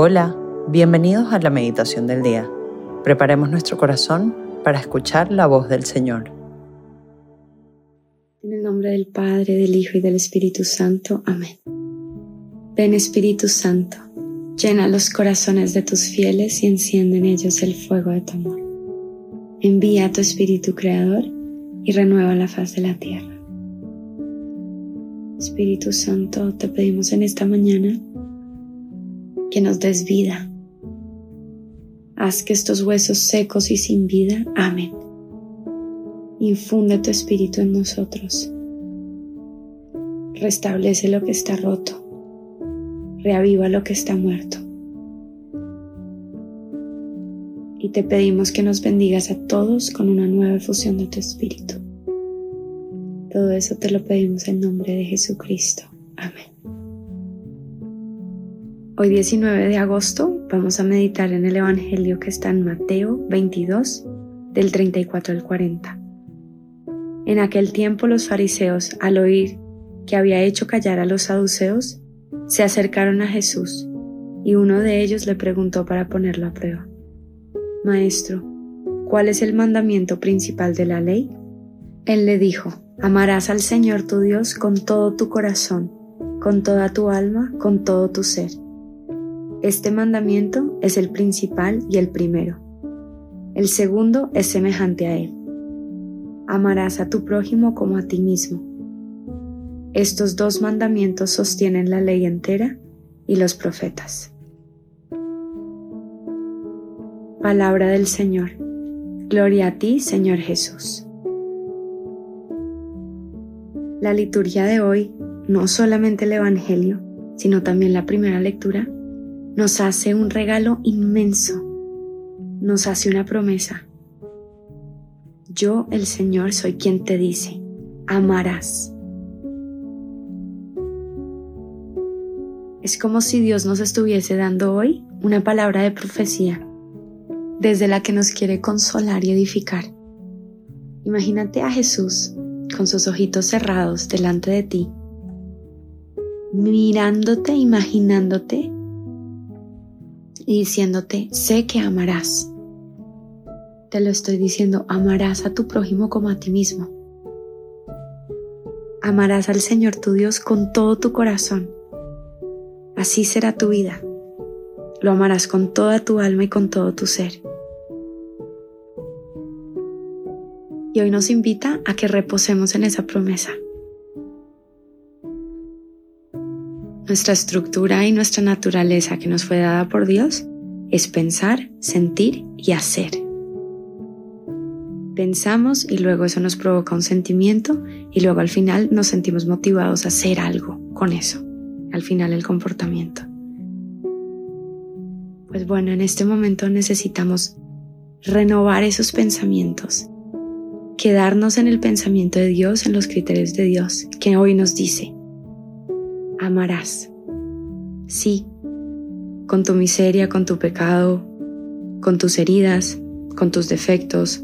Hola, bienvenidos a la meditación del día. Preparemos nuestro corazón para escuchar la voz del Señor. En el nombre del Padre, del Hijo y del Espíritu Santo. Amén. Ven Espíritu Santo, llena los corazones de tus fieles y enciende en ellos el fuego de tu amor. Envía a tu Espíritu Creador y renueva la faz de la tierra. Espíritu Santo, te pedimos en esta mañana que nos des vida. Haz que estos huesos secos y sin vida amen. Infunde tu espíritu en nosotros. Restablece lo que está roto. Reaviva lo que está muerto. Y te pedimos que nos bendigas a todos con una nueva efusión de tu espíritu. Todo eso te lo pedimos en nombre de Jesucristo. Amén. Hoy 19 de agosto vamos a meditar en el Evangelio que está en Mateo 22 del 34 al 40. En aquel tiempo los fariseos, al oír que había hecho callar a los saduceos, se acercaron a Jesús y uno de ellos le preguntó para ponerlo a prueba. Maestro, ¿cuál es el mandamiento principal de la ley? Él le dijo, amarás al Señor tu Dios con todo tu corazón, con toda tu alma, con todo tu ser este mandamiento es el principal y el primero. El segundo es semejante a él. Amarás a tu prójimo como a ti mismo. Estos dos mandamientos sostienen la ley entera y los profetas. Palabra del Señor. Gloria a ti, Señor Jesús. La liturgia de hoy, no solamente el Evangelio, sino también la primera lectura, nos hace un regalo inmenso, nos hace una promesa. Yo, el Señor, soy quien te dice, amarás. Es como si Dios nos estuviese dando hoy una palabra de profecía, desde la que nos quiere consolar y edificar. Imagínate a Jesús con sus ojitos cerrados delante de ti, mirándote, imaginándote y diciéndote, sé que amarás. Te lo estoy diciendo, amarás a tu prójimo como a ti mismo. Amarás al Señor tu Dios con todo tu corazón. Así será tu vida. Lo amarás con toda tu alma y con todo tu ser. Y hoy nos invita a que reposemos en esa promesa. Nuestra estructura y nuestra naturaleza que nos fue dada por Dios es pensar, sentir y hacer. Pensamos y luego eso nos provoca un sentimiento y luego al final nos sentimos motivados a hacer algo con eso. Al final el comportamiento. Pues bueno, en este momento necesitamos renovar esos pensamientos, quedarnos en el pensamiento de Dios, en los criterios de Dios, que hoy nos dice, amarás. Sí, con tu miseria, con tu pecado, con tus heridas, con tus defectos,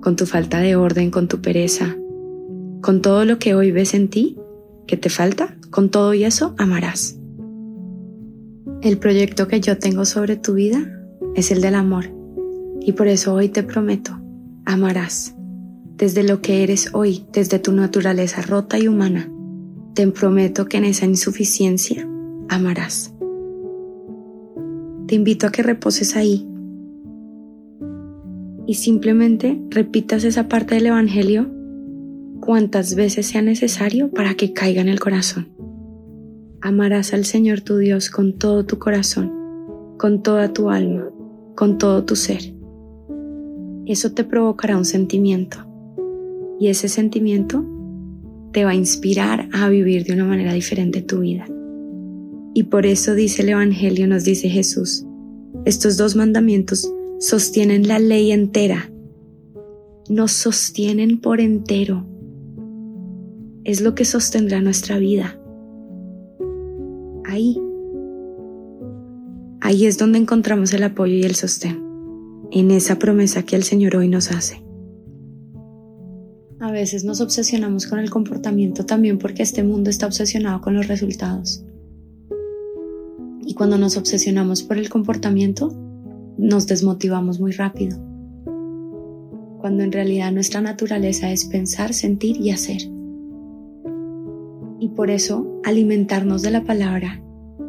con tu falta de orden, con tu pereza, con todo lo que hoy ves en ti, que te falta, con todo y eso amarás. El proyecto que yo tengo sobre tu vida es el del amor y por eso hoy te prometo, amarás desde lo que eres hoy, desde tu naturaleza rota y humana, te prometo que en esa insuficiencia amarás. Te invito a que reposes ahí y simplemente repitas esa parte del Evangelio cuantas veces sea necesario para que caiga en el corazón. Amarás al Señor tu Dios con todo tu corazón, con toda tu alma, con todo tu ser. Eso te provocará un sentimiento y ese sentimiento te va a inspirar a vivir de una manera diferente tu vida. Y por eso dice el Evangelio, nos dice Jesús, estos dos mandamientos sostienen la ley entera, nos sostienen por entero. Es lo que sostendrá nuestra vida. Ahí, ahí es donde encontramos el apoyo y el sostén, en esa promesa que el Señor hoy nos hace. A veces nos obsesionamos con el comportamiento también porque este mundo está obsesionado con los resultados. Y cuando nos obsesionamos por el comportamiento, nos desmotivamos muy rápido. Cuando en realidad nuestra naturaleza es pensar, sentir y hacer. Y por eso alimentarnos de la palabra,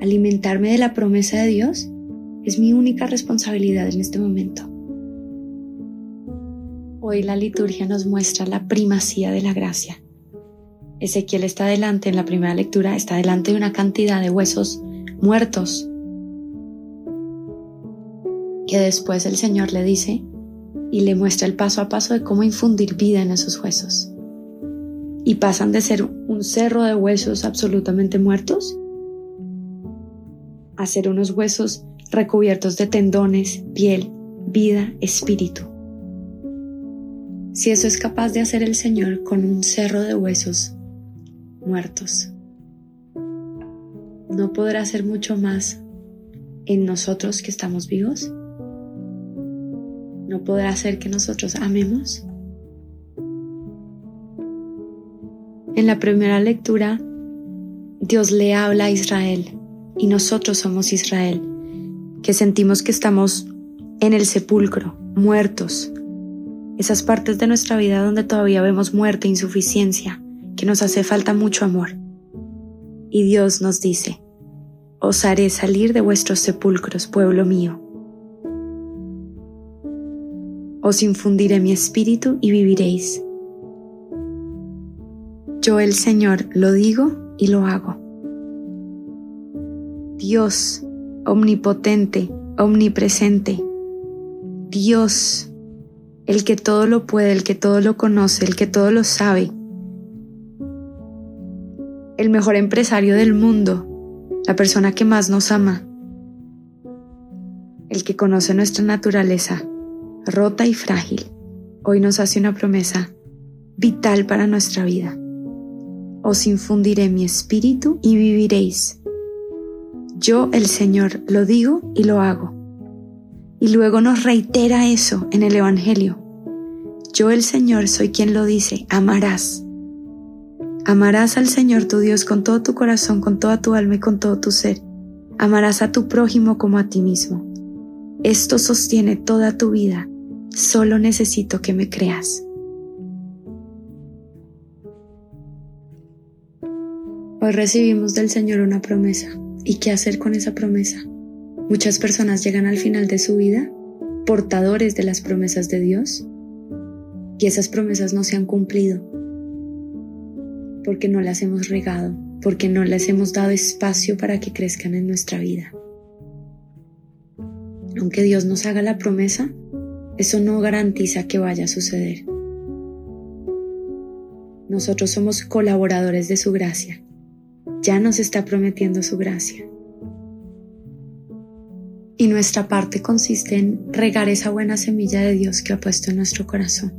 alimentarme de la promesa de Dios, es mi única responsabilidad en este momento. Hoy la liturgia nos muestra la primacía de la gracia. Ezequiel está delante, en la primera lectura, está delante de una cantidad de huesos muertos que después el Señor le dice y le muestra el paso a paso de cómo infundir vida en esos huesos. Y pasan de ser un cerro de huesos absolutamente muertos a ser unos huesos recubiertos de tendones, piel, vida, espíritu. Si eso es capaz de hacer el Señor con un cerro de huesos muertos, ¿no podrá hacer mucho más en nosotros que estamos vivos? ¿No podrá hacer que nosotros amemos? En la primera lectura, Dios le habla a Israel y nosotros somos Israel, que sentimos que estamos en el sepulcro, muertos, esas partes de nuestra vida donde todavía vemos muerte, insuficiencia, que nos hace falta mucho amor. Y Dios nos dice, os haré salir de vuestros sepulcros, pueblo mío. Os infundiré mi espíritu y viviréis. Yo el Señor lo digo y lo hago. Dios, omnipotente, omnipresente, Dios, el que todo lo puede, el que todo lo conoce, el que todo lo sabe, el mejor empresario del mundo, la persona que más nos ama, el que conoce nuestra naturaleza, rota y frágil, hoy nos hace una promesa vital para nuestra vida. Os infundiré mi espíritu y viviréis. Yo, el Señor, lo digo y lo hago. Y luego nos reitera eso en el Evangelio. Yo el Señor soy quien lo dice, amarás. Amarás al Señor tu Dios con todo tu corazón, con toda tu alma y con todo tu ser. Amarás a tu prójimo como a ti mismo. Esto sostiene toda tu vida. Solo necesito que me creas. Hoy recibimos del Señor una promesa. ¿Y qué hacer con esa promesa? Muchas personas llegan al final de su vida portadores de las promesas de Dios y esas promesas no se han cumplido porque no las hemos regado, porque no les hemos dado espacio para que crezcan en nuestra vida. Aunque Dios nos haga la promesa, eso no garantiza que vaya a suceder. Nosotros somos colaboradores de su gracia. Ya nos está prometiendo su gracia. Y nuestra parte consiste en regar esa buena semilla de Dios que ha puesto en nuestro corazón.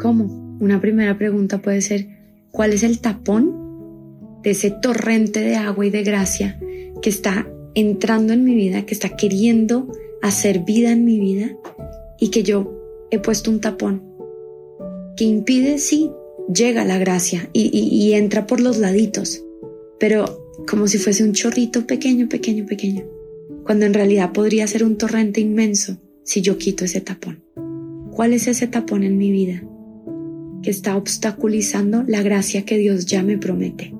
¿Cómo? Una primera pregunta puede ser, ¿cuál es el tapón de ese torrente de agua y de gracia que está entrando en mi vida, que está queriendo hacer vida en mi vida y que yo he puesto un tapón que impide, sí, llega la gracia y, y entra por los laditos, pero como si fuese un chorrito pequeño, pequeño, pequeño, cuando en realidad podría ser un torrente inmenso si yo quito ese tapón. ¿Cuál es ese tapón en mi vida que está obstaculizando la gracia que Dios ya me promete?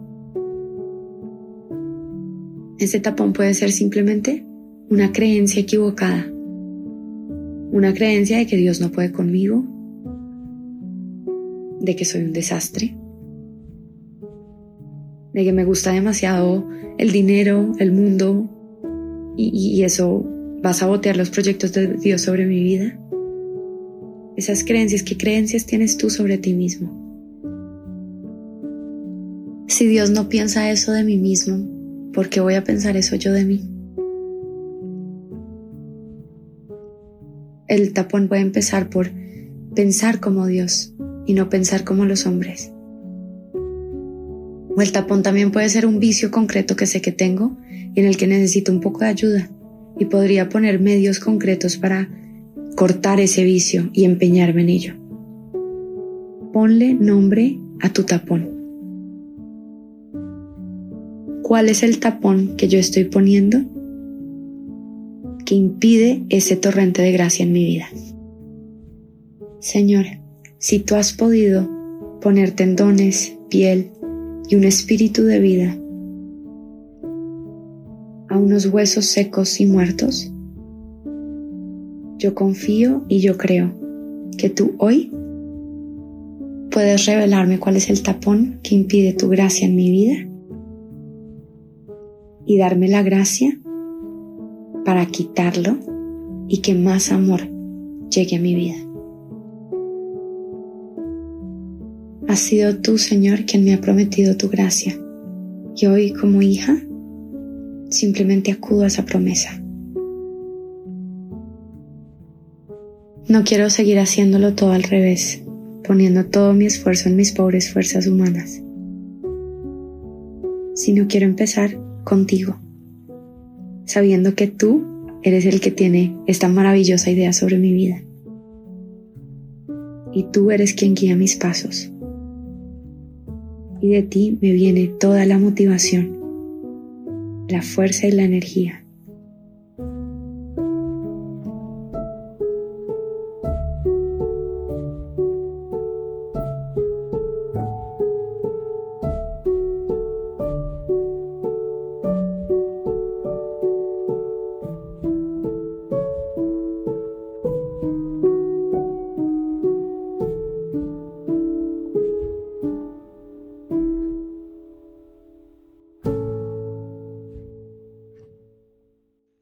Ese tapón puede ser simplemente una creencia equivocada, una creencia de que Dios no puede conmigo, de que soy un desastre, de que me gusta demasiado el dinero, el mundo, y, eso va a sabotear los proyectos de Dios sobre mi vida. Esas creencias, ¿qué creencias tienes tú sobre ti mismo? Si Dios no piensa eso de mí mismo, ¿por qué voy a pensar eso yo de mí? El tapón puede empezar por pensar como Dios y no pensar como los hombres. O el tapón también puede ser un vicio concreto que sé que tengo y en el que necesito un poco de ayuda y podría poner medios concretos para cortar ese vicio y empeñarme en ello. Ponle nombre a tu tapón. cuál es el tapón que yo estoy poniendo que impide ese torrente de gracia en mi vida. Señor, si tú has podido poner tendones, piel y un espíritu de vida a unos huesos secos y muertos, yo confío y yo creo que tú hoy puedes revelarme cuál es el tapón que impide tu gracia en mi vida y darme la gracia para quitarlo y que más amor llegue a mi vida. Has sido tú, Señor, quien me ha prometido tu gracia. Y hoy, como hija, simplemente acudo a esa promesa. No quiero seguir haciéndolo todo al revés, poniendo todo mi esfuerzo en mis pobres fuerzas humanas, sino quiero empezar contigo, sabiendo que tú eres el que tiene esta maravillosa idea sobre mi vida. Y tú eres quien guía mis pasos. Y de ti me viene toda la motivación, la fuerza y la energía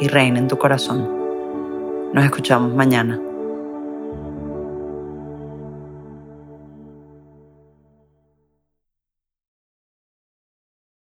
y reina en tu corazón. Nos escuchamos mañana.